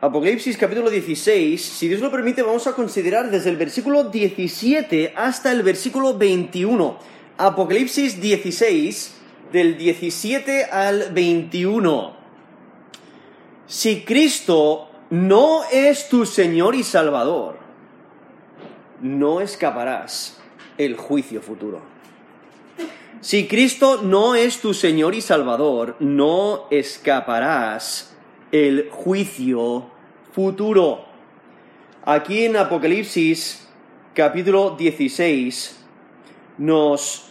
Apocalipsis capítulo 16, si Dios lo permite, vamos a considerar desde el versículo 17 hasta el versículo 21. Apocalipsis 16, del 17 al 21. Si Cristo no es tu Señor y Salvador, no escaparás el juicio futuro. Si Cristo no es tu Señor y Salvador, no escaparás el juicio futuro. Aquí en Apocalipsis capítulo 16 nos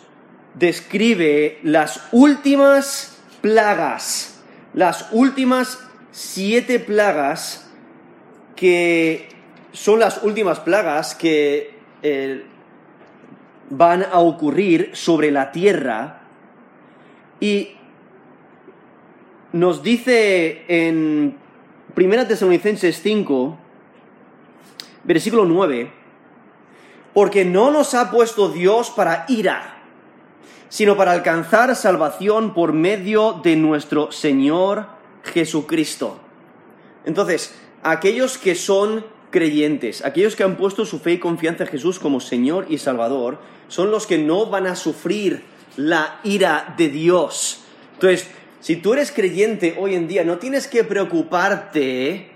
describe las últimas plagas, las últimas siete plagas que son las últimas plagas que eh, van a ocurrir sobre la tierra y nos dice en 1 Tesalonicenses 5, versículo 9, porque no nos ha puesto Dios para ira, sino para alcanzar salvación por medio de nuestro Señor Jesucristo. Entonces, aquellos que son creyentes, aquellos que han puesto su fe y confianza en Jesús como Señor y Salvador, son los que no van a sufrir la ira de Dios. Entonces, si tú eres creyente hoy en día, no tienes que preocuparte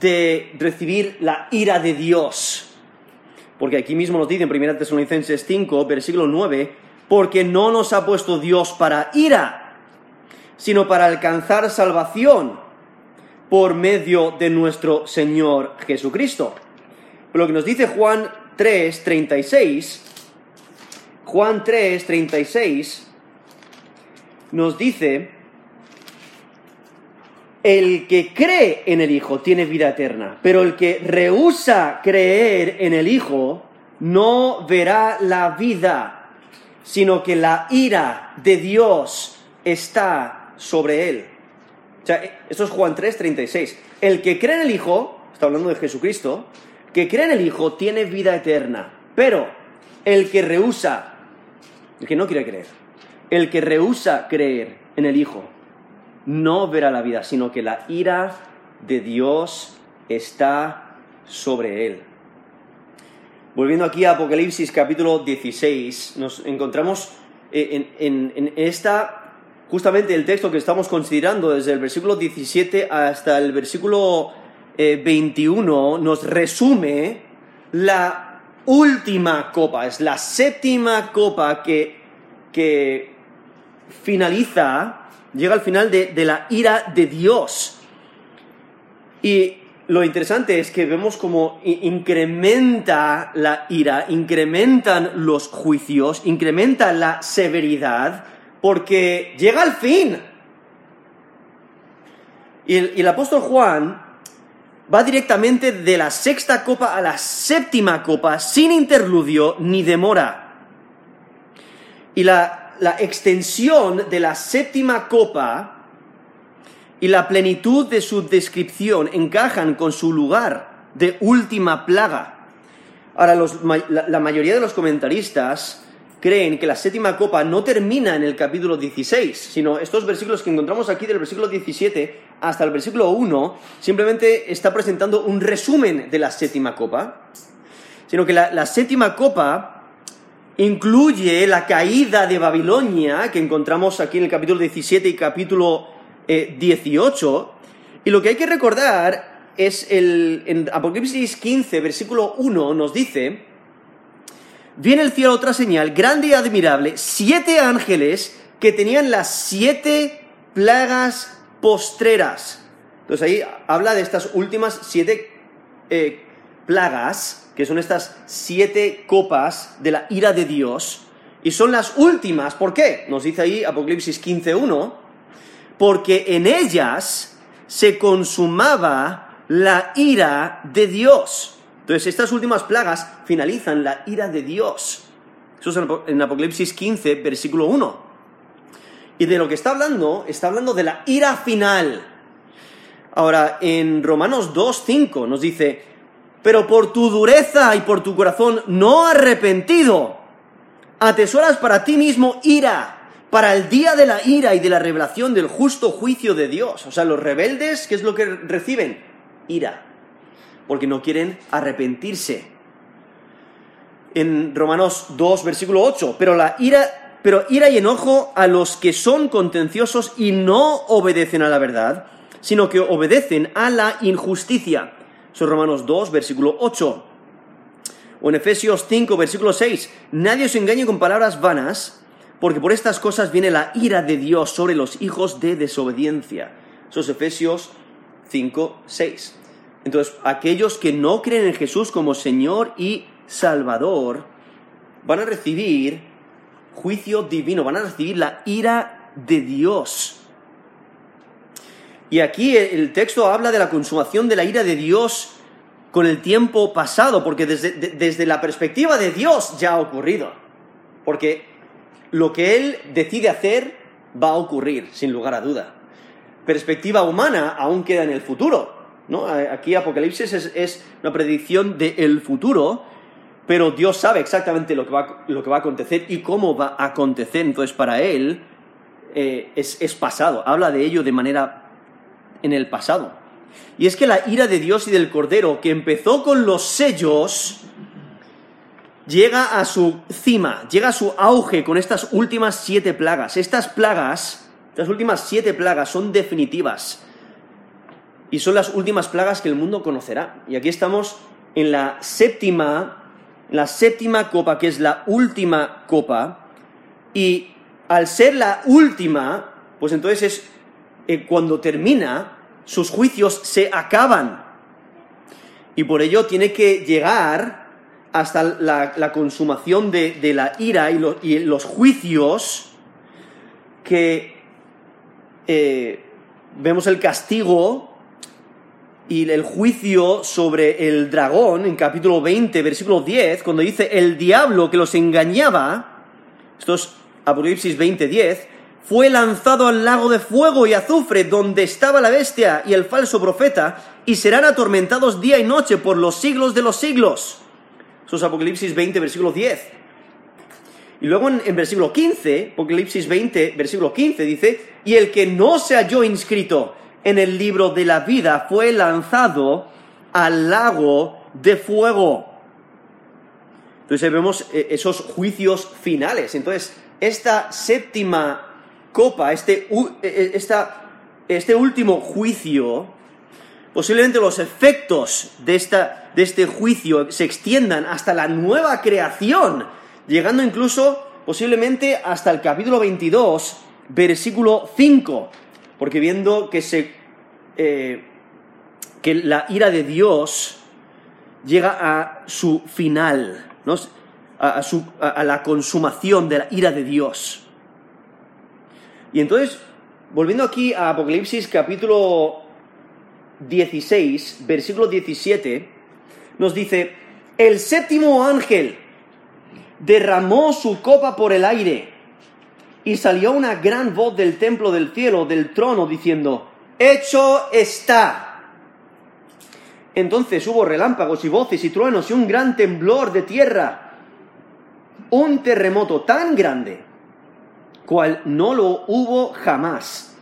de recibir la ira de Dios. Porque aquí mismo nos dice en 1 Tesalonicenses 5, versículo 9, porque no nos ha puesto Dios para ira, sino para alcanzar salvación por medio de nuestro Señor Jesucristo. Lo que nos dice Juan 3, 36, Juan 3, 36, nos dice, el que cree en el Hijo tiene vida eterna, pero el que rehúsa creer en el Hijo no verá la vida, sino que la ira de Dios está sobre él. O sea, esto es Juan 3, 36. El que cree en el Hijo, está hablando de Jesucristo, que cree en el Hijo tiene vida eterna, pero el que rehúsa, el que no quiere creer, el que rehúsa creer en el Hijo no verá la vida, sino que la ira de Dios está sobre él. Volviendo aquí a Apocalipsis capítulo 16, nos encontramos eh, en, esta, justamente el texto que estamos considerando desde el versículo 17 hasta el versículo 21, eh, nos resume la última copa, es la séptima copa que, que finaliza, llega al final de, la ira de Dios. Y lo interesante es que vemos como incrementa la ira, incrementan los juicios, incrementa la severidad, porque llega al fin. Y el, y el, apóstol Juan va directamente de la sexta copa a la séptima copa, sin interludio ni demora. Y la la extensión de la séptima copa y la plenitud de su descripción encajan con su lugar de última plaga. Ahora, la, mayoría de los comentaristas creen que la séptima copa no termina en el capítulo 16, sino estos versículos que encontramos aquí del versículo 17 hasta el versículo 1 simplemente está presentando un resumen de la séptima copa, sino que la séptima copa incluye la caída de Babilonia, que encontramos aquí en el capítulo 17 y capítulo 18. Eh, y lo que hay que recordar es el, en Apocalipsis 15, versículo 1, nos dice, viene el cielo otra señal, grande y admirable, siete ángeles que tenían las siete plagas postreras. Entonces ahí habla de estas últimas siete eh, plagas que son estas siete copas de la ira de Dios, y son las últimas. ¿Por qué? Nos dice ahí Apocalipsis 15.1, porque en ellas se consumaba la ira de Dios. Entonces, estas últimas plagas finalizan la ira de Dios. Eso es en Apocalipsis 15, versículo 1. Y de lo que está hablando, está hablando de la ira final. Ahora, en Romanos 2.5 nos dice, pero por tu dureza y por tu corazón no arrepentido, atesoras para ti mismo ira, para el día de la ira y de la revelación del justo juicio de Dios. O sea, los rebeldes, ¿qué es lo que reciben? ira, porque no quieren arrepentirse. En Romanos 2, versículo 8, pero la ira, pero ira y enojo a los que son contenciosos y no obedecen a la verdad, sino que obedecen a la injusticia. Son Romanos 2, versículo 8. O en Efesios 5, versículo 6, nadie os engañe con palabras vanas, porque por estas cosas viene la ira de Dios sobre los hijos de desobediencia. Esos Efesios 5, 6. Entonces, aquellos que no creen en Jesús como Señor y Salvador van a recibir juicio divino, van a recibir la ira de Dios. Y aquí el texto habla de la consumación de la ira de Dios con el tiempo pasado, porque desde, desde la perspectiva de Dios ya ha ocurrido. Porque lo que Él decide hacer va a ocurrir, sin lugar a duda. Perspectiva humana aún queda en el futuro. ¿no? Aquí Apocalipsis es, una predicción del futuro, pero Dios sabe exactamente lo que, va, lo que va a acontecer y cómo va a acontecer. Entonces, para Él eh, es, es pasado. Habla de ello de manera en el pasado. Y es que la ira de Dios y del Cordero, que empezó con los sellos, llega a su cima, llega a su auge con estas últimas siete plagas. Estas plagas, estas últimas siete plagas son definitivas. Y son las últimas plagas que el mundo conocerá. Y aquí estamos en la séptima, la séptima copa, que es la última copa. Y al ser la última, pues entonces es eh, cuando termina, sus juicios se acaban. Y por ello tiene que llegar hasta la, consumación de, la ira y, los juicios que eh, vemos el castigo y el juicio sobre el dragón en capítulo 20, versículo 10, cuando dice el diablo que los engañaba, esto es Apocalipsis 20, 10, fue lanzado al lago de fuego y azufre donde estaba la bestia y el falso profeta, y serán atormentados día y noche por los siglos de los siglos. Eso es Apocalipsis 20, versículo 10. Y luego en, versículo 15, Apocalipsis 20, versículo 15, dice, y el que no se halló inscrito en el libro de la vida fue lanzado al lago de fuego. Entonces vemos eh, esos juicios finales. Entonces, esta séptima copa, este, e, e, este último juicio, posiblemente los efectos de, esta, de este juicio se extiendan hasta la nueva creación, llegando incluso posiblemente hasta el capítulo 22, versículo 5, porque viendo que, se, eh, que la ira de Dios llega a su final, a, su, a la consumación de la ira de Dios. Y entonces, volviendo aquí a Apocalipsis capítulo 16, versículo 17, nos dice, el séptimo ángel derramó su copa por el aire y salió una gran voz del templo del cielo, del trono, diciendo, hecho está. Entonces hubo relámpagos y voces y truenos y un gran temblor de tierra, un terremoto tan grande cual no lo hubo jamás,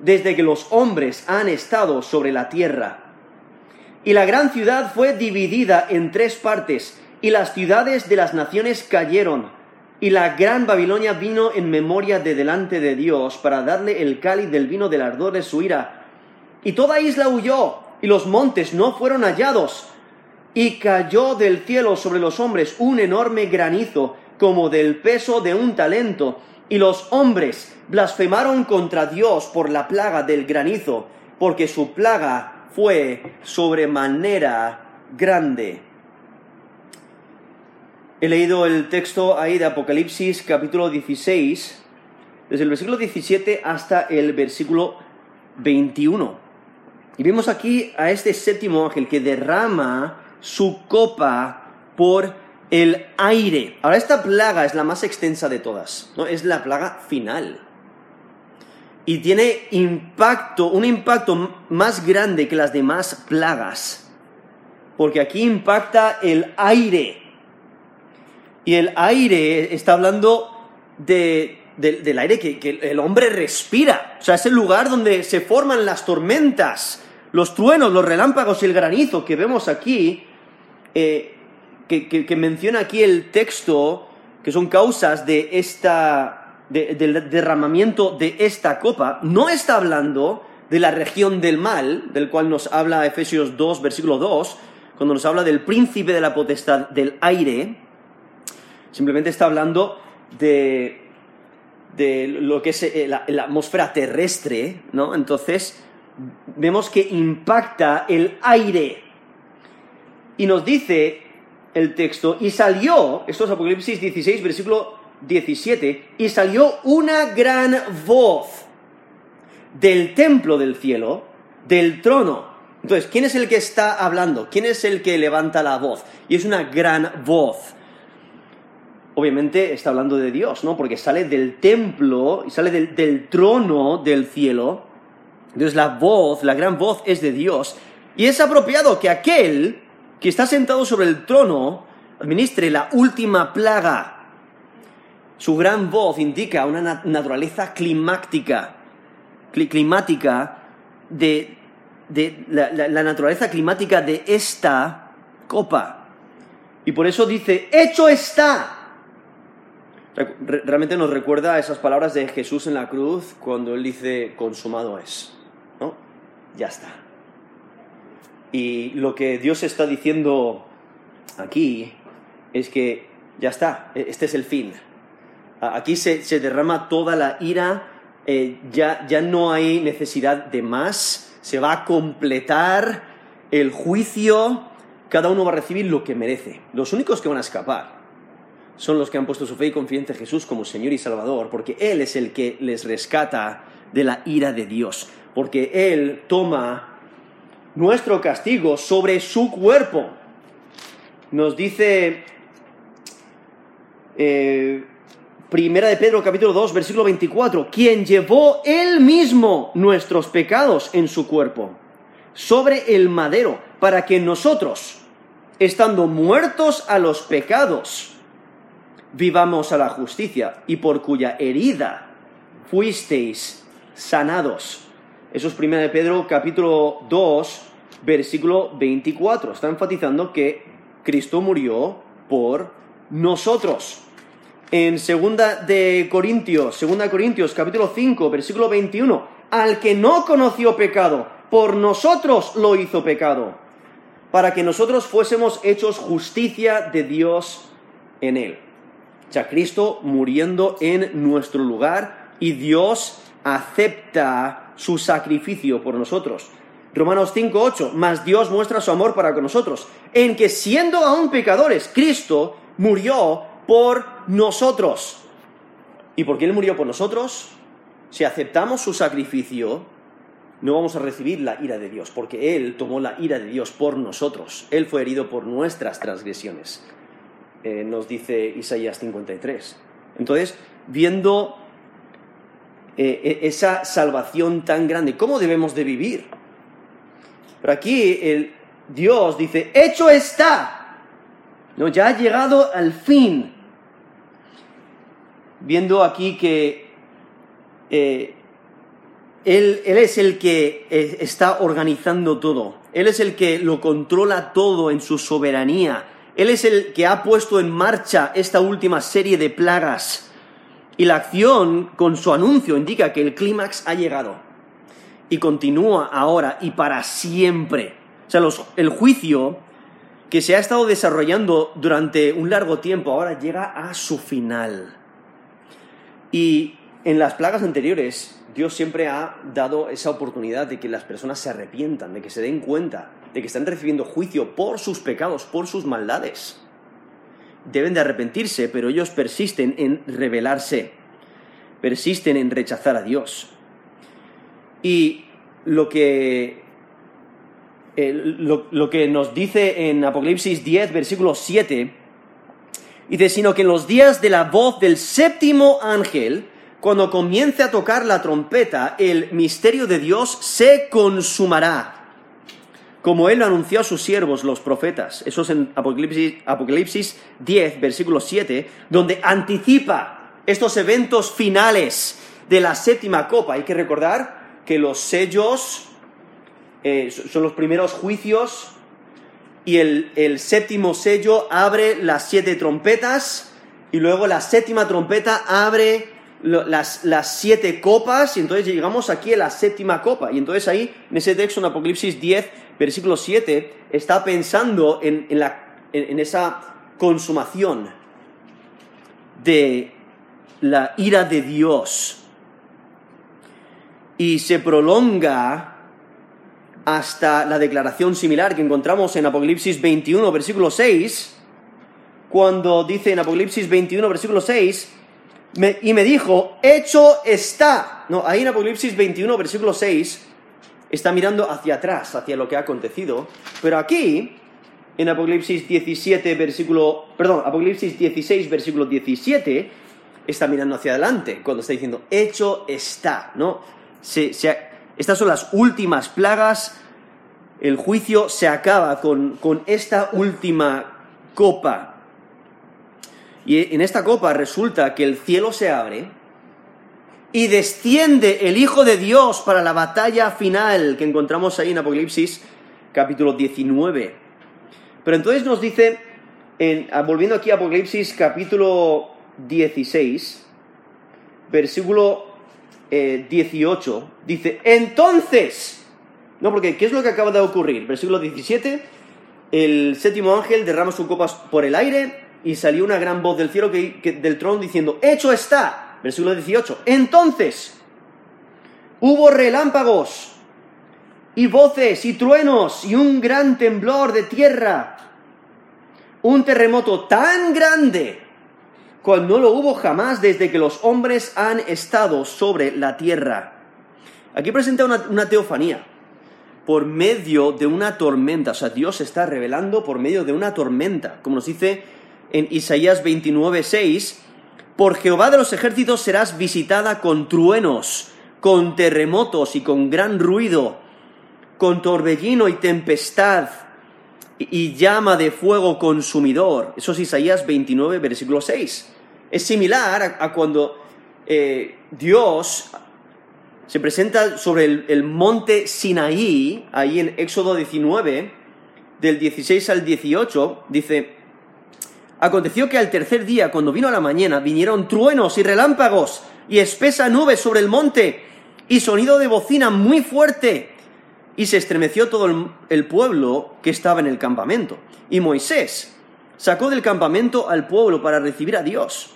desde que los hombres han estado sobre la tierra. Y la gran ciudad fue dividida en tres partes, y las ciudades de las naciones cayeron, y la gran Babilonia vino en memoria de delante de Dios para darle el cáliz del vino del ardor de su ira. Y toda isla huyó, y los montes no fueron hallados, y cayó del cielo sobre los hombres un enorme granizo, como del peso de un talento, y los hombres blasfemaron contra Dios por la plaga del granizo, porque su plaga fue sobremanera grande. He leído el texto ahí de Apocalipsis capítulo 16, desde el versículo 17 hasta el versículo 21. Y vemos aquí a este séptimo ángel que derrama su copa por el aire. Ahora, esta plaga es la más extensa de todas, ¿no? Es la plaga final. Y tiene impacto, un impacto más grande que las demás plagas. Porque aquí impacta el aire. Y el aire está hablando de, del aire que, que el hombre respira. O sea, es el lugar donde se forman las tormentas, Los truenos, los relámpagos y el granizo que vemos aquí, eh, que, menciona aquí el texto, que son causas de esta, del derramamiento de esta copa, no está hablando de la región del mal, del cual nos habla Efesios 2, versículo 2, cuando nos habla del príncipe de la potestad del aire, simplemente está hablando de, de lo que es eh, la, la, atmósfera terrestre, ¿no? Entonces, vemos que impacta el aire. Y nos dice el texto, y salió, esto es Apocalipsis 16, versículo 17, y salió una gran voz del templo del cielo, del trono. Entonces, ¿quién es el que está hablando? ¿Quién es el que levanta la voz? Y es una gran voz. Obviamente está hablando de Dios, ¿no? Porque sale del templo y sale del, trono del cielo. Entonces la voz, la gran voz es de Dios. Y es apropiado que aquel que está sentado sobre el trono administre la última plaga. Su gran voz indica una naturaleza climática climática, de, la, naturaleza climática de esta copa. Y por eso dice, hecho está. Realmente nos recuerda esas palabras de Jesús en la cruz cuando él dice, consumado es. ¿No? Ya está. Y lo que Dios está diciendo aquí es que ya está, e-, este es el fin. Aquí se, derrama toda la ira eh, ya, ya no hay necesidad de más, se va a completar el juicio, cada uno va a recibir lo que merece. Los únicos que van a escapar son los que han puesto su fe y confianza en Jesús como Señor y Salvador, porque Él es el que les rescata de la ira de Dios, porque Él toma nuestro castigo sobre su cuerpo. Nos dice eh, Primera de Pedro capítulo 2 versículo 24, quien llevó él mismo nuestros pecados en su cuerpo, sobre el madero, para que nosotros, estando muertos a los pecados, vivamos a la justicia, y por cuya herida fuisteis sanados. Eso es Primera de Pedro capítulo 2 versículo 24. Está enfatizando que Cristo murió por nosotros en segunda de Corintios, Corintios capítulo 5, versículo 21, al que no conoció pecado, por nosotros lo hizo pecado, para que nosotros fuésemos hechos justicia de Dios en él. O sea, Cristo muriendo en nuestro lugar y Dios acepta su sacrificio por nosotros. Romanos 5, 8, mas Dios muestra su amor para con nosotros, en que siendo aún pecadores, Cristo murió por nosotros. ¿Y por qué Él murió por nosotros? Si aceptamos su sacrificio, no vamos a recibir la ira de Dios, porque Él tomó la ira de Dios por nosotros. Él fue herido por nuestras transgresiones, eh, nos dice Isaías 53. Entonces, viendo eh, e-, esa salvación tan grande, ¿cómo debemos de vivir? Pero aquí el Dios dice, hecho está. No, ya ha llegado al fin. Viendo aquí que eh, él, es el que está organizando todo, Él es el que lo controla todo en su soberanía, Él es el que ha puesto en marcha esta última serie de plagas. Y la acción con su anuncio indica que el clímax ha llegado y continúa ahora y para siempre. O sea, el juicio que se ha estado desarrollando durante un largo tiempo ahora llega a su final. Y en las plagas anteriores, Dios siempre ha dado esa oportunidad de que las personas se arrepientan, de que se den cuenta, de que están recibiendo juicio por sus pecados, por sus maldades. Deben de arrepentirse, pero ellos persisten en rebelarse, persisten en rechazar a Dios. Y lo que, lo, lo que nos dice en Apocalipsis 10, versículo 7, Dice, sino que en los días de la voz del séptimo ángel, cuando comience a tocar la trompeta, el misterio de Dios se consumará, como él lo anunció a sus siervos, los profetas. Eso es en Apocalipsis, Apocalipsis 10, versículo 7, donde anticipa estos eventos finales de la séptima copa. Hay que recordar que los sellos eh, son los primeros juicios y el, el séptimo sello abre las siete trompetas y luego la séptima trompeta abre las, las, siete copas y entonces llegamos aquí a la séptima copa. Y entonces ahí, en ese texto, en Apocalipsis 10, versículo 7, está pensando en, en, la, en esa consumación de la ira de Dios. Y se prolonga hasta la declaración similar que encontramos en Apocalipsis 21, versículo 6, cuando dice en Apocalipsis 21, versículo 6, y me dijo, hecho está. No, ahí en Apocalipsis 21, versículo 6, está mirando hacia atrás, hacia lo que ha acontecido, pero aquí, en Apocalipsis 17, versículo, perdón, Apocalipsis 16, versículo 17, está mirando hacia adelante, cuando está diciendo, hecho está, ¿no? Estas son las últimas plagas. El juicio se acaba con, con esta última copa. Y en esta copa resulta que el cielo se abre y desciende el Hijo de Dios para la batalla final que encontramos ahí en Apocalipsis capítulo 19. Pero entonces nos dice, en, volviendo aquí a Apocalipsis capítulo 16, versículo 18, eh, dice, entonces, no, porque ¿qué es lo que acaba de ocurrir? Versículo 17, el séptimo ángel derrama sus copas por el aire y salió una gran voz del cielo que, del trono diciendo, hecho está, versículo 18, entonces hubo relámpagos y voces y truenos y un gran temblor de tierra, un terremoto tan grande cual no lo hubo jamás desde que los hombres han estado sobre la tierra. Aquí presenta una, teofanía por medio de una tormenta. O sea, Dios se está revelando por medio de una tormenta. Como nos dice en Isaías 29, 6, por Jehová de los ejércitos serás visitada con truenos, con terremotos y con gran ruido, con torbellino y tempestad y llama de fuego consumidor. Eso es Isaías 29, versículo 6. Es similar a, cuando eh, Dios se presenta sobre el, monte Sinaí, ahí en Éxodo 19, del 16 al 18, dice, Aconteció que al tercer día, cuando vino a la mañana, vinieron truenos y relámpagos y espesa nube sobre el monte y sonido de bocina muy fuerte. Y se estremeció todo el pueblo que estaba en el campamento. Y Moisés sacó del campamento al pueblo para recibir a Dios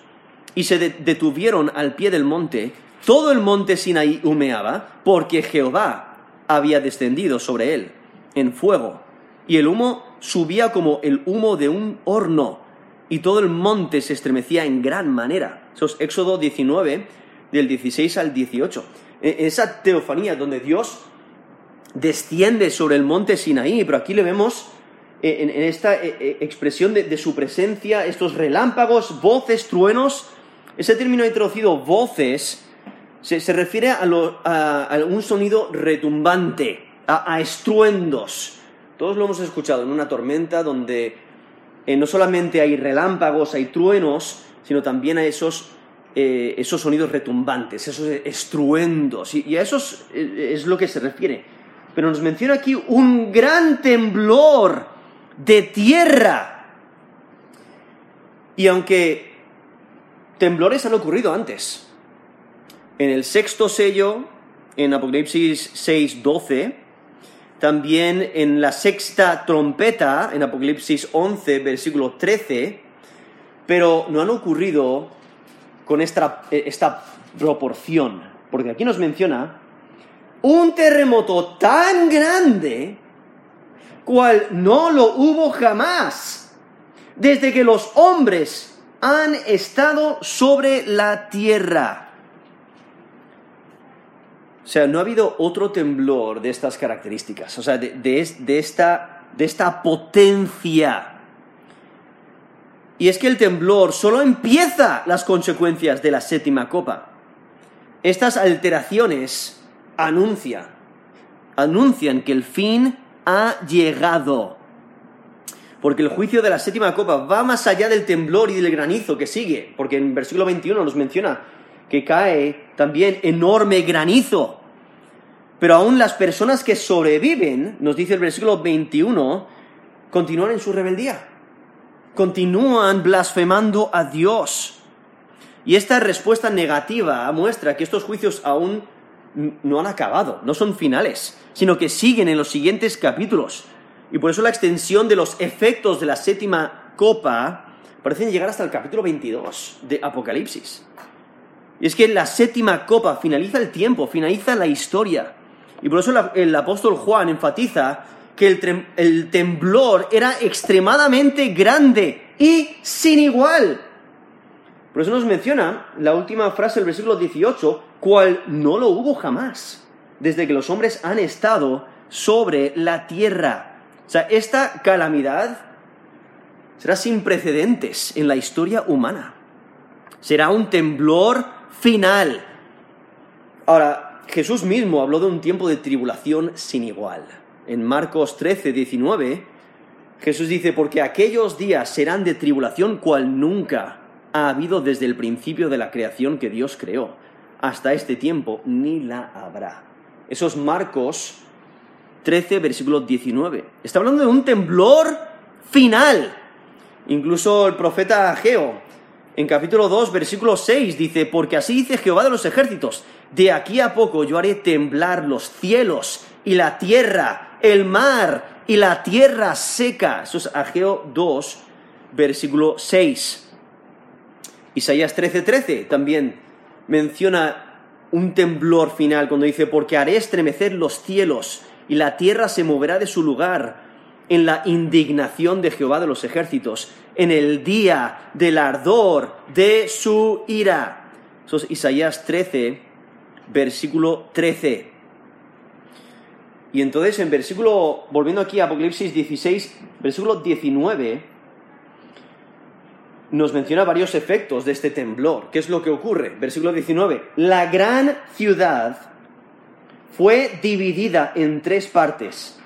y se detuvieron al pie del monte, todo el monte Sinaí humeaba, porque Jehová había descendido sobre él en fuego, y el humo subía como el humo de un horno, y todo el monte se estremecía en gran manera. Eso es Éxodo 19, del 16 al 18. En esa teofanía donde Dios desciende sobre el monte Sinaí, pero aquí le vemos en, esta eh, expresión de, su presencia, estos relámpagos, voces, truenos, ese término introducido voces se, refiere a, un sonido retumbante, a, estruendos. Todos lo hemos escuchado en una tormenta donde eh, no solamente hay relámpagos, hay truenos, sino también hay esos, eh, esos sonidos retumbantes, esos estruendos. Y, a eso eh, es lo que se refiere. Pero nos menciona aquí un gran temblor de tierra. Y aunque temblores han ocurrido antes. En el sexto sello, en Apocalipsis 6.12, también en la sexta trompeta, en Apocalipsis 11, versículo 13, pero no han ocurrido con esta, esta proporción, porque aquí nos menciona un terremoto tan grande cual no lo hubo jamás desde que los hombres han estado sobre la tierra. O sea, no ha habido otro temblor de estas características, o sea, de, esta, de esta potencia. Y es que el temblor solo empieza las consecuencias de la séptima copa. Estas alteraciones anuncian que el fin ha llegado porque el juicio de la séptima copa va más allá del temblor y del granizo que sigue, porque en versículo 21 nos menciona que cae también enorme granizo. Pero aún las personas que sobreviven, nos dice el versículo 21, continúan en su rebeldía. Continúan blasfemando a Dios. Y esta respuesta negativa muestra que estos juicios aún no han acabado, no son finales, sino que siguen en los siguientes capítulos. Y por eso la extensión de los efectos de la séptima copa parecen llegar hasta el capítulo 22 de Apocalipsis. Y es que la séptima copa finaliza el tiempo, finaliza la historia. Y por eso el apóstol Juan enfatiza que el, el temblor era extremadamente grande y sin igual. Por eso nos menciona la última frase del versículo 18, cual no lo hubo jamás, desde que los hombres han estado sobre la tierra. O sea, esta calamidad será sin precedentes en la historia humana. Será un temblor final. Ahora, Jesús mismo habló de un tiempo de tribulación sin igual. En Marcos 13, 19, Jesús dice, porque aquellos días serán de tribulación cual nunca ha habido desde el principio de la creación que Dios creó. Hasta este tiempo ni la habrá. Esos Marcos 13, versículo 19. Está hablando de un temblor final. Incluso el profeta Ageo, en capítulo 2, versículo 6, dice, porque así dice Jehová de los ejércitos, de aquí a poco yo haré temblar los cielos y la tierra, el mar y la tierra seca. Eso es Ageo 2, versículo 6. Isaías 13:13 13 también menciona un temblor final cuando dice, porque haré estremecer los cielos y la tierra se moverá de su lugar en la indignación de Jehová de los ejércitos, en el día del ardor de su ira. Eso es Isaías 13, versículo 13. Y entonces en versículo, volviendo aquí a Apocalipsis 16, versículo 19, nos menciona varios efectos de este temblor. ¿Qué es lo que ocurre? Versículo 19. La gran ciudad fue dividida en tres partes.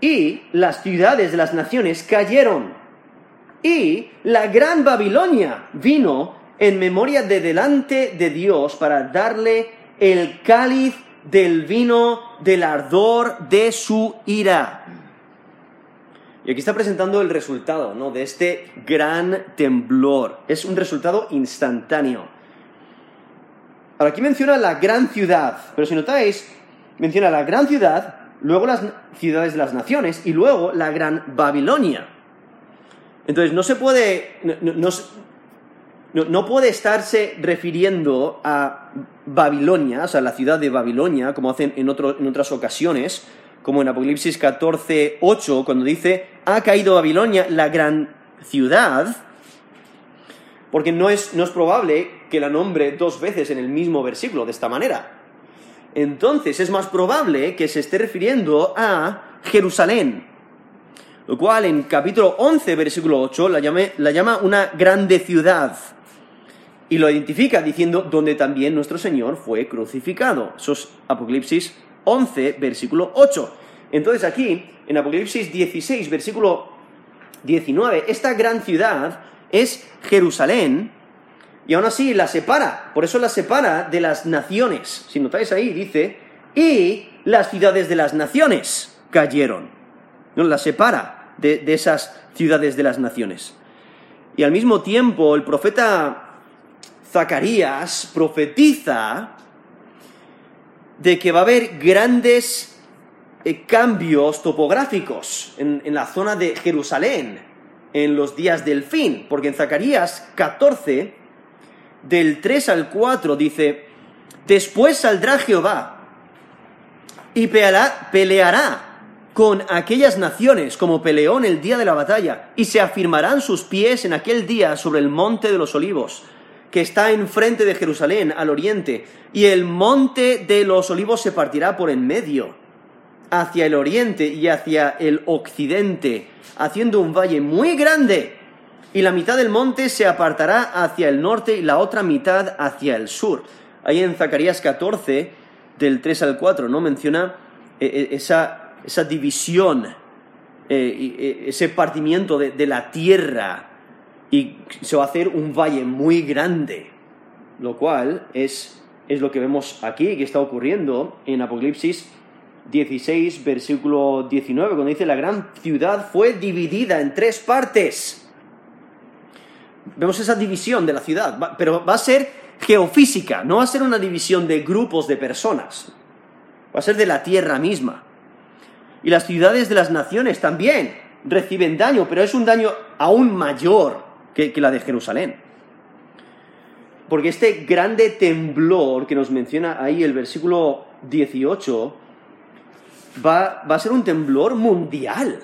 Y las ciudades de las naciones cayeron. Y la gran Babilonia vino en memoria de delante de Dios para darle el cáliz del vino del ardor de su ira. Y aquí está presentando el resultado ¿no? de este gran temblor. Es un resultado instantáneo. Ahora, aquí menciona la gran ciudad, pero si notáis, menciona la gran ciudad, luego las ciudades de las naciones y luego la gran Babilonia. Entonces, no se puede, no, puede estarse refiriendo a Babilonia, o sea, la ciudad de Babilonia, como hacen en, en otras ocasiones, como en Apocalipsis 14, 8, cuando dice, ha caído Babilonia, la gran ciudad, porque no es, no es probable que la nombre dos veces en el mismo versículo de esta manera. Entonces es más probable que se esté refiriendo a Jerusalén, lo cual en capítulo 11, versículo 8, la, la llama una grande ciudad y lo identifica diciendo donde también nuestro Señor fue crucificado. Eso es Apocalipsis 11, versículo 8. Entonces aquí, en Apocalipsis 16, versículo 19, esta gran ciudad es Jerusalén y aún así la separa, por eso la separa de las naciones. Si notáis ahí, dice, y las ciudades de las naciones cayeron. No, la separa de, de esas ciudades de las naciones. Y al mismo tiempo, el profeta Zacarías profetiza de que va a haber grandes eh, cambios topográficos en, en la zona de Jerusalén en los días del fin, porque en Zacarías 14, del 3 al 4, dice, después saldrá Jehová y peleará, peleará con aquellas naciones como peleó en el día de la batalla, y se afirmarán sus pies en aquel día sobre el monte de los olivos que está enfrente de Jerusalén, al oriente, y el monte de los olivos se partirá por en medio, hacia el oriente y hacia el occidente, haciendo un valle muy grande, y la mitad del monte se apartará hacia el norte y la otra mitad hacia el sur. Ahí en Zacarías 14, del 3 al 4, ¿no? Menciona eh, eh, esa, esa división, eh, ese partimiento de la tierra y se va a hacer un valle muy grande, lo cual es es lo que vemos aquí, que está ocurriendo en Apocalipsis 16, versículo 19, cuando dice, la gran ciudad fue dividida en tres partes. Vemos esa división de la ciudad, pero va a ser geofísica, no va a ser una división de grupos de personas, va a ser de la tierra misma. Y las ciudades de las naciones también reciben daño, pero es un daño aún mayor que, la de Jerusalén. Porque este grande temblor que nos menciona ahí el versículo 18 va, a ser un temblor mundial.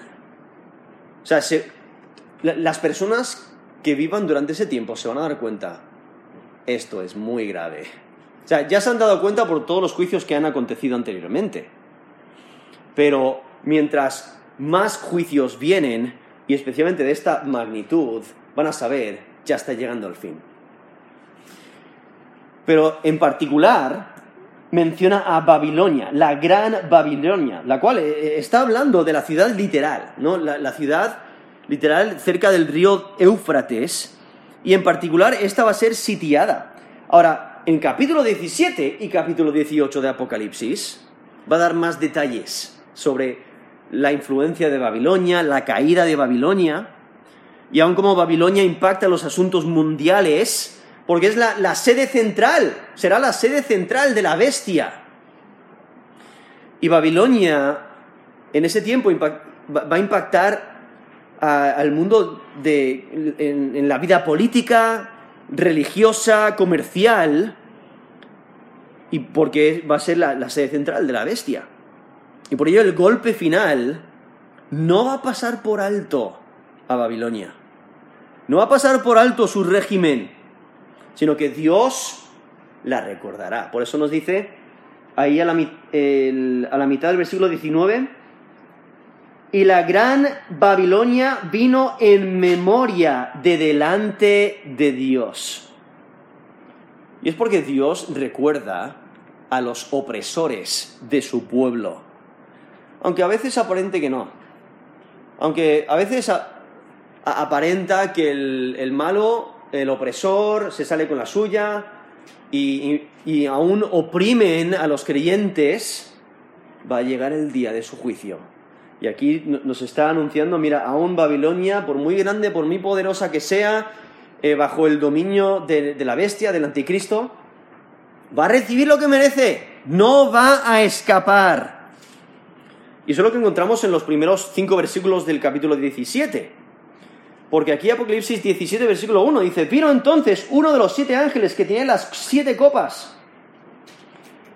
O sea, las personas que vivan durante ese tiempo se van a dar cuenta, esto es muy grave. O sea, ya se han dado cuenta por todos los juicios que han acontecido anteriormente. Pero mientras más juicios vienen, y especialmente de esta magnitud, van a saber, ya está llegando el fin. Pero en particular menciona a Babilonia, la gran Babilonia, la cual eh, está hablando de la ciudad literal, ¿no? La, ciudad literal cerca del río Éufrates, y en particular esta va a ser sitiada. Ahora, en capítulo 17 y capítulo 18 de Apocalipsis, va a dar más detalles sobre la influencia de Babilonia, la caída de Babilonia, y aun como Babilonia impacta los asuntos mundiales, porque es la, sede central, será la sede central de la bestia. Y Babilonia en ese tiempo va a impactar al mundo en, la vida política, religiosa, comercial, y porque va a ser la sede central de la bestia. Y por ello el golpe final no va a pasar por alto a Babilonia. No va a pasar por alto su régimen, sino que Dios la recordará. Por eso nos dice ahí a la, a la mitad del versículo 19, y la gran Babilonia vino en memoria de delante de Dios. Y es porque Dios recuerda a los opresores de su pueblo aunque a veces aparente que no. Aunque a veces aparenta que el, malo, el opresor, se sale con la suya y, y aún oprimen a los creyentes, va a llegar el día de su juicio. Y aquí nos está anunciando, mira, aún Babilonia, por muy grande, por muy poderosa que sea, eh, bajo el dominio de, de la bestia, del anticristo, va a recibir lo que merece, no va a escapar. Y eso es lo que encontramos en los primeros cinco versículos del capítulo 17. Porque aquí Apocalipsis 17, versículo 1 dice, vino entonces uno de los siete ángeles que tenía las siete copas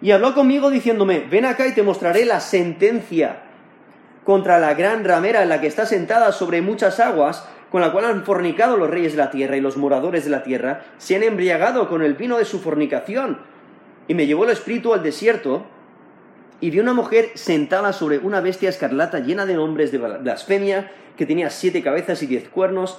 y habló conmigo diciéndome, ven acá y te mostraré la sentencia contra la gran ramera en la que está sentada sobre muchas aguas, con la cual han fornicado los reyes de la tierra y los moradores de la tierra, se han embriagado con el vino de su fornicación. Y me llevó el espíritu al desierto, y vi una mujer sentada sobre una bestia escarlata llena de nombres de blasfemia, que tenía siete cabezas y diez cuernos,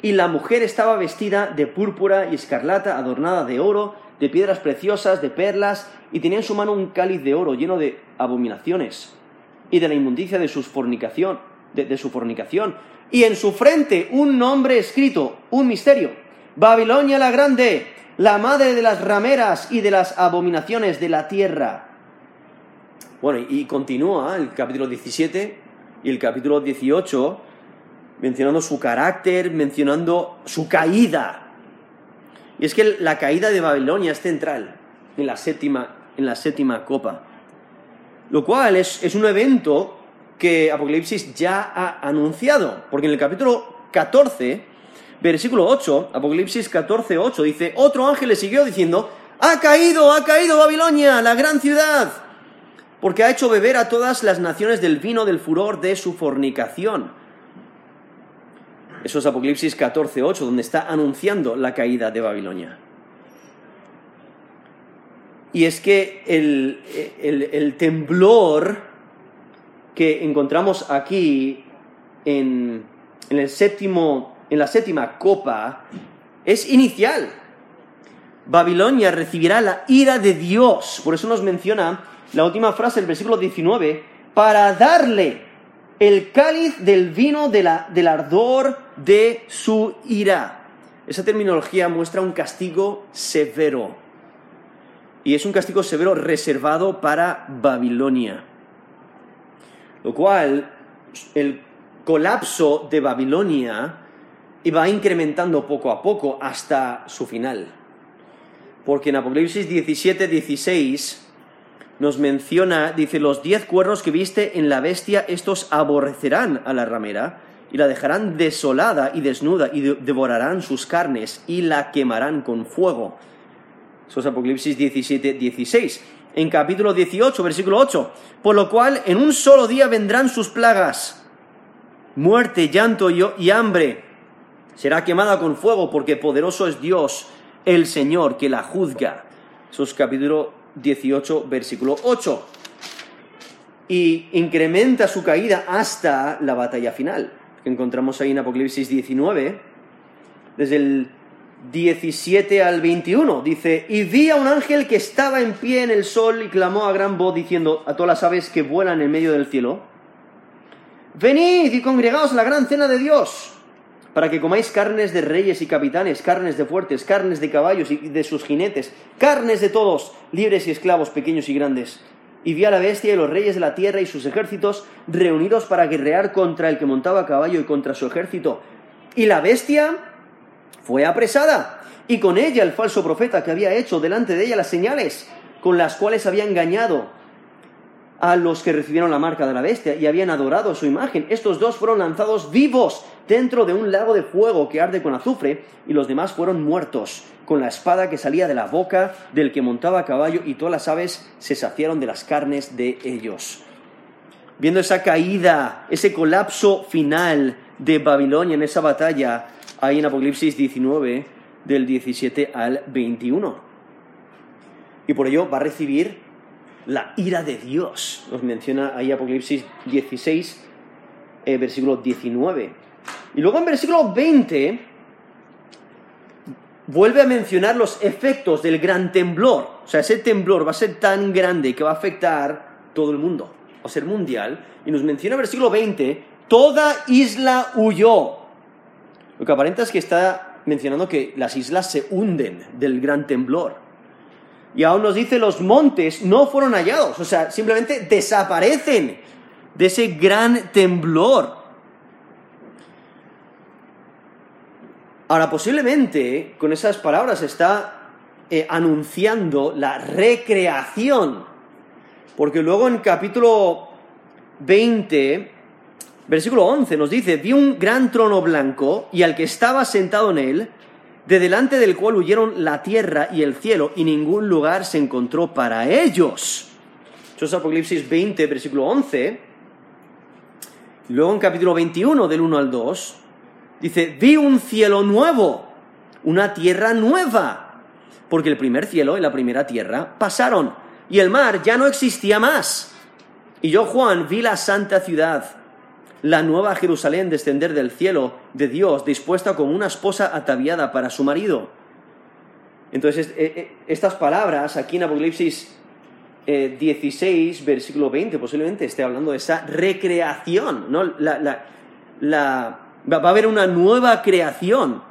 y la mujer estaba vestida de púrpura y escarlata, adornada de oro, de piedras preciosas, de perlas, y tenía en su mano un cáliz de oro lleno de abominaciones y de la inmundicia de, fornicación, de su fornicación, y en su frente un nombre escrito, un misterio, Babilonia la Grande, la madre de las rameras y de las abominaciones de la tierra. Bueno, y continúa el capítulo 17 y el capítulo 18 mencionando su carácter, mencionando su caída. Y es que la caída de Babilonia es central en la séptima, en la séptima copa. Lo cual es, un evento que Apocalipsis ya ha anunciado, porque en el capítulo 14, versículo 8, Apocalipsis 14, 8, dice, otro ángel le siguió diciendo, ha caído, ha caído Babilonia, la gran ciudad porque ha hecho beber a todas las naciones del vino del furor de su fornicación. Eso es Apocalipsis 14.8, donde está anunciando la caída de Babilonia. Y es que el, temblor que encontramos aquí en, el séptimo, en la séptima copa es inicial. Babilonia recibirá la ira de Dios. Por eso nos menciona la última frase del versículo 19, para darle el cáliz del vino del ardor de su ira. Esa terminología muestra un castigo severo. Y es un castigo severo reservado para Babilonia. Lo cual, el colapso de Babilonia iba incrementando poco a poco hasta su final. Porque en Apocalipsis 17, 16 nos menciona, dice, los diez cuernos que viste en la bestia, estos aborrecerán a la ramera y la dejarán desolada y desnuda y devorarán sus carnes y la quemarán con fuego. Eso es Apocalipsis 17, 16. En capítulo 18, versículo 8. Por lo cual en un solo día vendrán sus plagas. Muerte, llanto y hambre. Será quemada con fuego porque poderoso es Dios, el Señor, que la juzga. Eso es capítulo 18, versículo 8. Y incrementa su caída hasta la batalla final, que encontramos ahí en Apocalipsis 19, desde el 17 al 21. Dice, y vi a un ángel que estaba en pie en el sol y clamó a gran voz diciendo a todas las aves que vuelan en medio del cielo, venid y congregaos a la gran cena de Dios, para que comáis carnes de reyes y capitanes, carnes de fuertes, carnes de caballos y de sus jinetes, carnes de todos, libres y esclavos, pequeños y grandes. Y vi a la bestia y los reyes de la tierra y sus ejércitos reunidos para guerrear contra el que montaba a caballo y contra su ejército. Y la bestia fue apresada, y con ella el falso profeta que había hecho delante de ella las señales con las cuales había engañado a los que recibieron la marca de la bestia y habían adorado su imagen. Estos dos fueron lanzados vivos dentro de un lago de fuego que arde con azufre, y los demás fueron muertos con la espada que salía de la boca del que montaba a caballo, y todas las aves se saciaron de las carnes de ellos. Viendo esa caída, ese colapso final de Babilonia en esa batalla, ahí en Apocalipsis 19, del 17 al 21. Y por ello va a recibir la ira de Dios. Nos menciona ahí Apocalipsis 16, eh, versículo 19. Y luego en versículo 20 vuelve a mencionar los efectos del gran temblor. O sea, ese temblor va a ser tan grande que va a afectar todo el mundo. Va a ser mundial. Y nos menciona en versículo 20, toda isla huyó. Lo que aparenta es que está mencionando que las islas se hunden del gran temblor. Y aún nos dice los montes no fueron hallados, o sea, simplemente desaparecen de ese gran temblor. Ahora, posiblemente con esas palabras está eh, anunciando la recreación, porque luego en capítulo 20 Versículo 11 nos dice, vi un gran trono blanco y al que estaba sentado en él, de delante del cual huyeron la tierra y el cielo, y ningún lugar se encontró para ellos. Eso es Apocalipsis 20, versículo 11. Luego en capítulo 21, del 1 al 2, dice, vi un cielo nuevo, una tierra nueva, porque el primer cielo y la primera tierra pasaron, y el mar ya no existía más. Y yo, Juan, vi la santa ciudad la nueva Jerusalén descender del cielo de Dios, dispuesta como una esposa ataviada para su marido. Entonces, eh, eh, estas palabras aquí en Apocalipsis 16, eh, versículo 20, posiblemente esté hablando de esa recreación, ¿no? La, va a haber una nueva creación.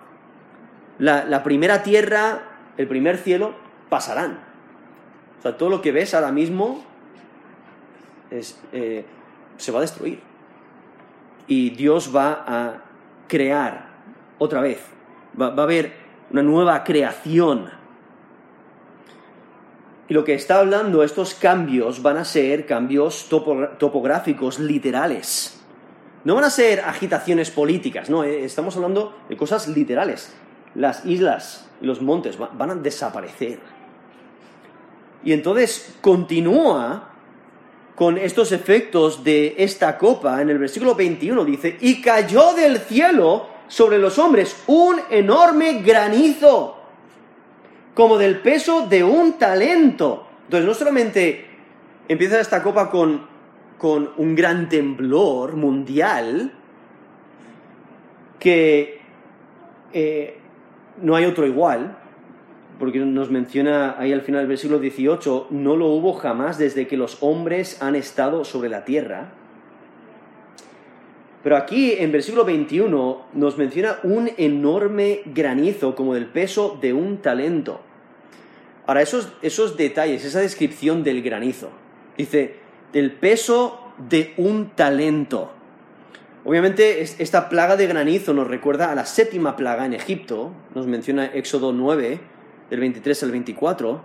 La, primera tierra, el primer cielo, pasarán. O sea, todo lo que ves ahora mismo se va a destruir y Dios va a crear otra vez. Va, a haber una nueva creación. Y lo que está hablando, estos cambios van a ser cambios topográficos literales. No van a ser agitaciones políticas, no, eh, estamos hablando de cosas literales. Las islas y los montes van a desaparecer. Y entonces continúa con estos efectos de esta copa, en el versículo 21 dice, y cayó del cielo sobre los hombres un enorme granizo, como del peso de un talento. Entonces, no solamente empieza esta copa con, con un gran temblor mundial, que eh, no hay otro igual, porque nos menciona ahí al final del versículo 18, no lo hubo jamás desde que los hombres han estado sobre la tierra. Pero aquí en versículo 21 nos menciona un enorme granizo como del peso de un talento. Ahora, esos, esos detalles, esa descripción del granizo, dice, del peso de un talento. Obviamente esta plaga de granizo nos recuerda a la séptima plaga en Egipto, nos menciona Éxodo 9, del 23 al 24,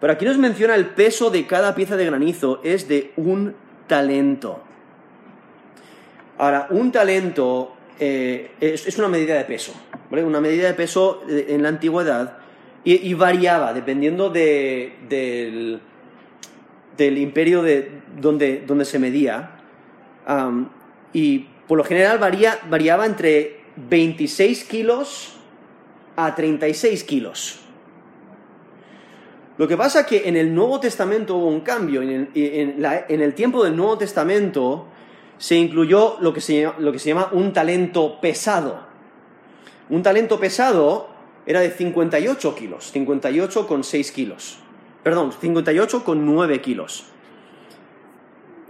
pero aquí nos menciona el peso de cada pieza de granizo es de un talento. Ahora, un talento eh, es, una medida de peso, ¿vale? Una medida de peso en la antigüedad y, variaba dependiendo del, imperio de donde, donde se medía. y por lo general variaba entre 26 kilos a 36 kilos. Lo que pasa es que en el Nuevo Testamento hubo un cambio. En el, tiempo del Nuevo Testamento se incluyó lo que se, llama, lo que se llama un talento pesado. Un talento pesado era de 58 kilos, 58 con 6 kilos. Perdón, 58 con 9 kilos.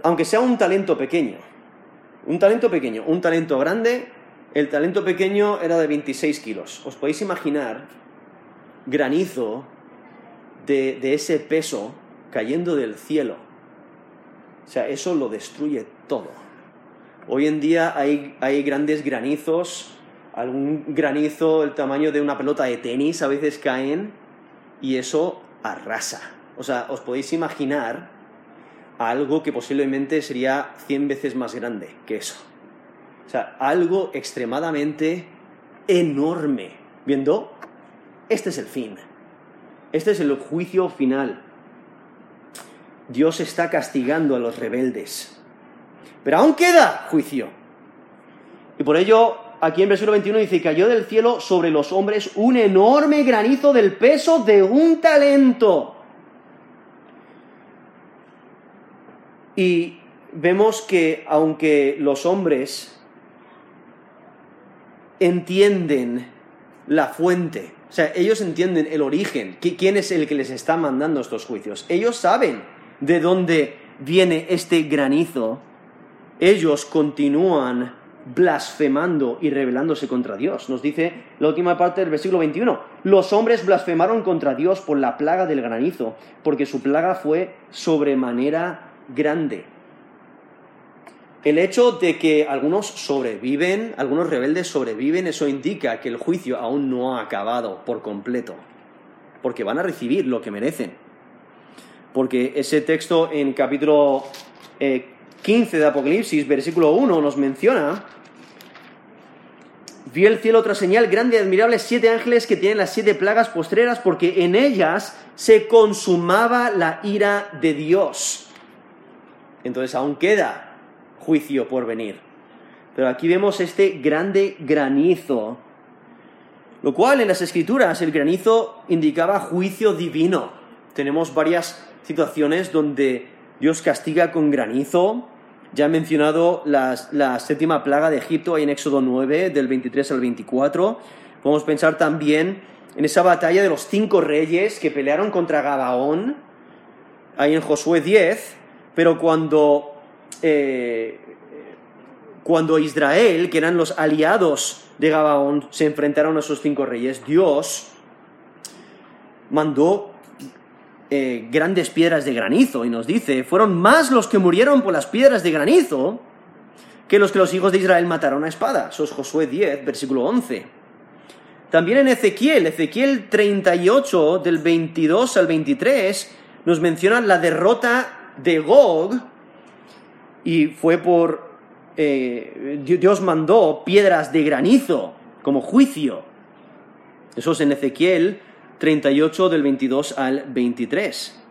Aunque sea un talento pequeño. Un talento pequeño, un talento grande, el talento pequeño era de 26 kilos. ¿Os podéis imaginar granizo de, ese peso cayendo del cielo. O sea, eso lo destruye todo. Hoy en día hay, hay grandes granizos, algún granizo el tamaño de una pelota de tenis a veces caen y eso arrasa. O sea, os podéis imaginar algo que posiblemente sería 100 veces más grande que eso. O sea, algo extremadamente enorme. Viendo, este es el fin. Este es el juicio final. Dios está castigando a los rebeldes. Pero aún queda juicio. Y por ello, aquí en versículo 21 dice, cayó del cielo sobre los hombres un enorme granizo del peso de un talento. Y vemos que aunque los hombres entienden la fuente, o sea, ellos entienden el origen, quién es el que les está mandando estos juicios. Ellos saben de dónde viene este granizo. Ellos continúan blasfemando y rebelándose contra Dios. Nos dice la última parte del versículo 21. Los hombres blasfemaron contra Dios por la plaga del granizo, porque su plaga fue sobremanera grande. El hecho de que algunos sobreviven, algunos rebeldes sobreviven, eso indica que el juicio aún no ha acabado por completo, porque van a recibir lo que merecen. Porque ese texto en capítulo 15 eh, de Apocalipsis, versículo 1, nos menciona, vi el cielo otra señal grande y admirable, siete ángeles que tienen las siete plagas postreras, porque en ellas se consumaba la ira de Dios. Entonces aún queda juicio por venir. Pero aquí vemos este grande granizo, lo cual en las escrituras el granizo indicaba juicio divino. Tenemos varias situaciones donde Dios castiga con granizo. Ya he mencionado la séptima plaga de Egipto ahí en Éxodo 9, del 23 al 24. Podemos pensar también en esa batalla de los cinco reyes que pelearon contra Gabaón, ahí en Josué 10, pero cuando eh, cuando Israel, que eran los aliados de Gabaón, se enfrentaron a esos cinco reyes, Dios mandó eh, grandes piedras de granizo y nos dice, fueron más los que murieron por las piedras de granizo que los que los hijos de Israel mataron a espada. Eso es Josué 10, versículo 11. También en Ezequiel, Ezequiel 38, del 22 al 23, nos menciona la derrota de Gog, y fue por... Eh, Dios mandó piedras de granizo como juicio. Eso es en Ezequiel 38 del 22 al 23.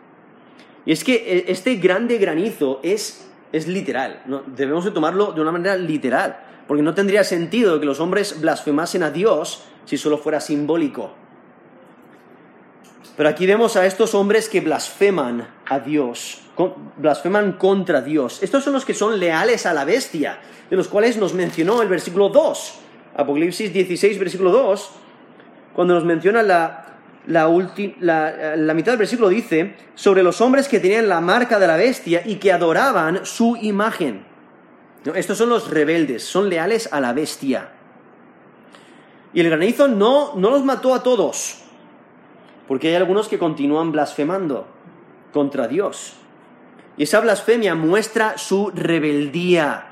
Y es que eh, este grande granizo es, es literal, debemos de tomarlo de una manera literal, porque no tendría sentido que los hombres blasfemasen a Dios si solo fuera simbólico. Pero aquí vemos a estos hombres que blasfeman a Dios, blasfeman contra Dios. Estos son los que son leales a la bestia, de los cuales nos mencionó el versículo 2, Apocalipsis 16, versículo 2, cuando nos menciona la, la, la, mitad del versículo dice, sobre los hombres que tenían la marca de la bestia y que adoraban su imagen. estos son los rebeldes, son leales a la bestia. Y el granizo no, no los mató a todos, Porque hay algunos que continúan blasfemando contra Dios. Y esa blasfemia muestra su rebeldía.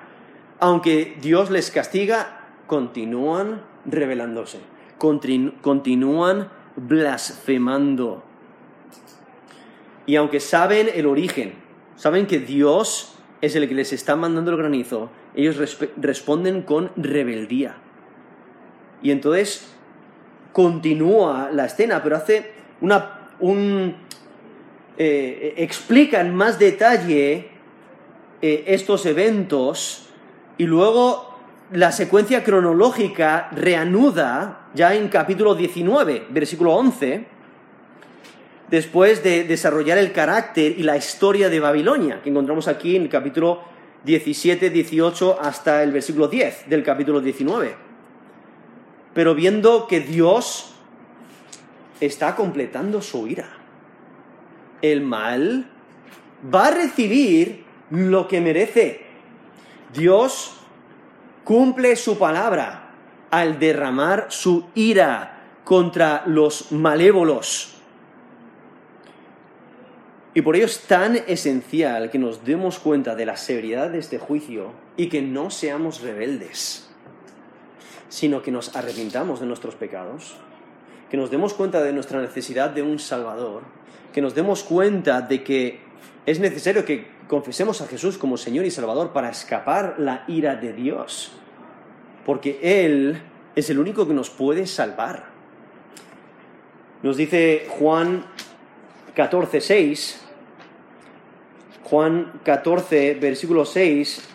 Aunque Dios les castiga, continúan rebelándose, continúan blasfemando. Y aunque saben el origen, saben que Dios es el que les está mandando el granizo, ellos responden con rebeldía. Y entonces continúa la escena, pero hace una, un, eh, explica en más detalle eh, estos eventos y luego la secuencia cronológica reanuda ya en capítulo 19, versículo 11, después de desarrollar el carácter y la historia de Babilonia, que encontramos aquí en el capítulo 17, 18 hasta el versículo 10 del capítulo 19. Pero viendo que Dios está completando su ira, el mal va a recibir lo que merece. Dios cumple su palabra al derramar su ira contra los malévolos. Y por ello es tan esencial que nos demos cuenta de la severidad de este juicio y que no seamos rebeldes, sino que nos arrepintamos de nuestros pecados, que nos demos cuenta de nuestra necesidad de un Salvador, que nos demos cuenta de que es necesario que confesemos a Jesús como Señor y Salvador para escapar la ira de Dios, porque Él es el único que nos puede salvar. Nos dice Juan 14, 6, Juan 14, versículo 6,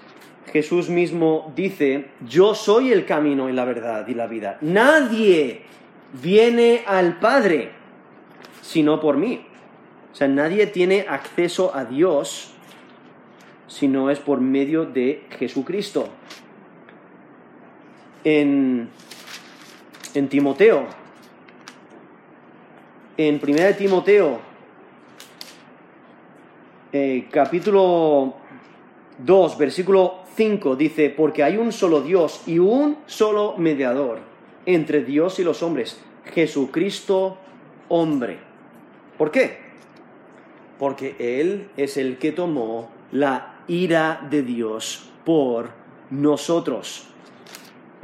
Jesús mismo dice, yo soy el camino y la verdad y la vida. Nadie viene al Padre sino por mí. O sea, nadie tiene acceso a Dios si no es por medio de Jesucristo. En, Timoteo, en 1 Timoteo, eh, capítulo 2, versículo 5, dice, porque hay un solo Dios y un solo mediador entre Dios y los hombres, Jesucristo hombre. ¿Por qué? Porque Él es el que tomó la ira de Dios por nosotros.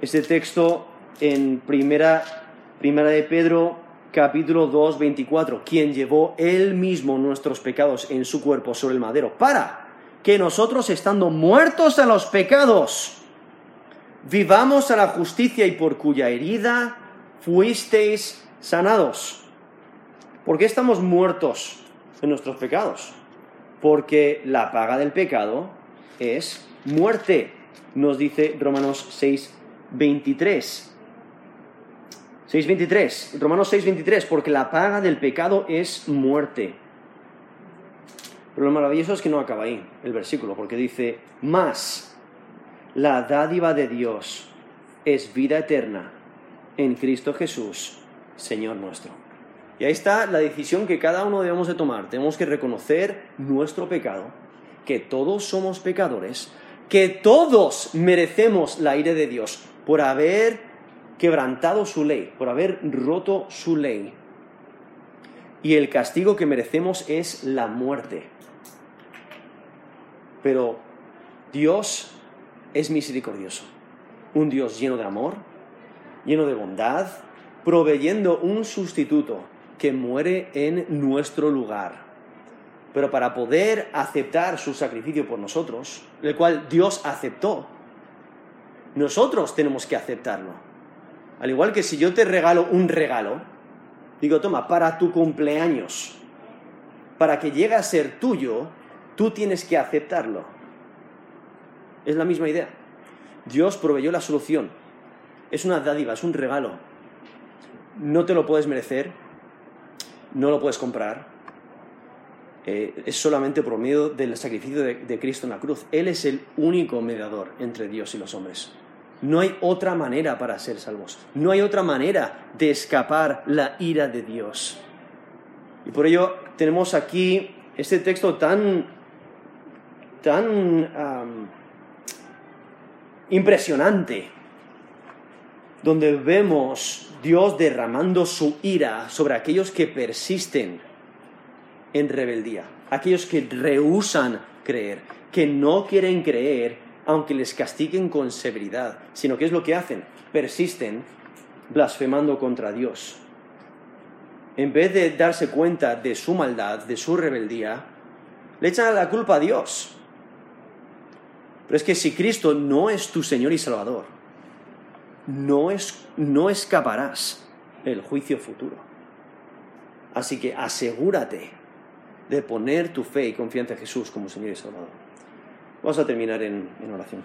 Este texto en primera, primera de Pedro capítulo 2, 24, quien llevó él mismo nuestros pecados en su cuerpo sobre el madero, para que nosotros, estando muertos a los pecados, vivamos a la justicia y por cuya herida fuisteis sanados. ¿Por qué estamos muertos en nuestros pecados? Porque la paga del pecado es muerte, nos dice Romanos 6, 23. 6.23, Romanos 6.23, porque la paga del pecado es muerte. Pero lo maravilloso es que no acaba ahí el versículo, porque dice, más la dádiva de Dios es vida eterna en Cristo Jesús, Señor nuestro. Y ahí está la decisión que cada uno debemos de tomar. Tenemos que reconocer nuestro pecado, que todos somos pecadores, que todos merecemos la ira de Dios por haber quebrantado su ley, por haber roto su ley. Y el castigo que merecemos es la muerte. Pero Dios es misericordioso, un Dios lleno de amor, lleno de bondad, proveyendo un sustituto que muere en nuestro lugar. Pero para poder aceptar su sacrificio por nosotros, el cual Dios aceptó, nosotros tenemos que aceptarlo. Al igual que si yo te regalo un regalo, digo, toma, para tu cumpleaños, para que llegue a ser tuyo, tú tienes que aceptarlo. Es la misma idea. Dios proveyó la solución. Es una dádiva, es un regalo. No te lo puedes merecer, no lo puedes comprar. Eh, es solamente por medio del sacrificio de Cristo en la cruz. Él es el único mediador entre Dios y los hombres. No hay otra manera para ser salvos. No hay otra manera de escapar la ira de Dios. Y por ello tenemos aquí este texto tan, tan impresionante, donde vemos Dios derramando su ira sobre aquellos que persisten en rebeldía, aquellos que rehusan creer, que no quieren creer aunque les castiguen con severidad, sino que es lo que hacen, persisten blasfemando contra Dios. En vez de darse cuenta de su maldad, de su rebeldía, le echan la culpa a Dios. Pero es que si Cristo no es tu Señor y Salvador, no, es, no escaparás del juicio futuro. Así que asegúrate de poner tu fe y confianza en Jesús como Señor y Salvador. Vamos a terminar en, en oración.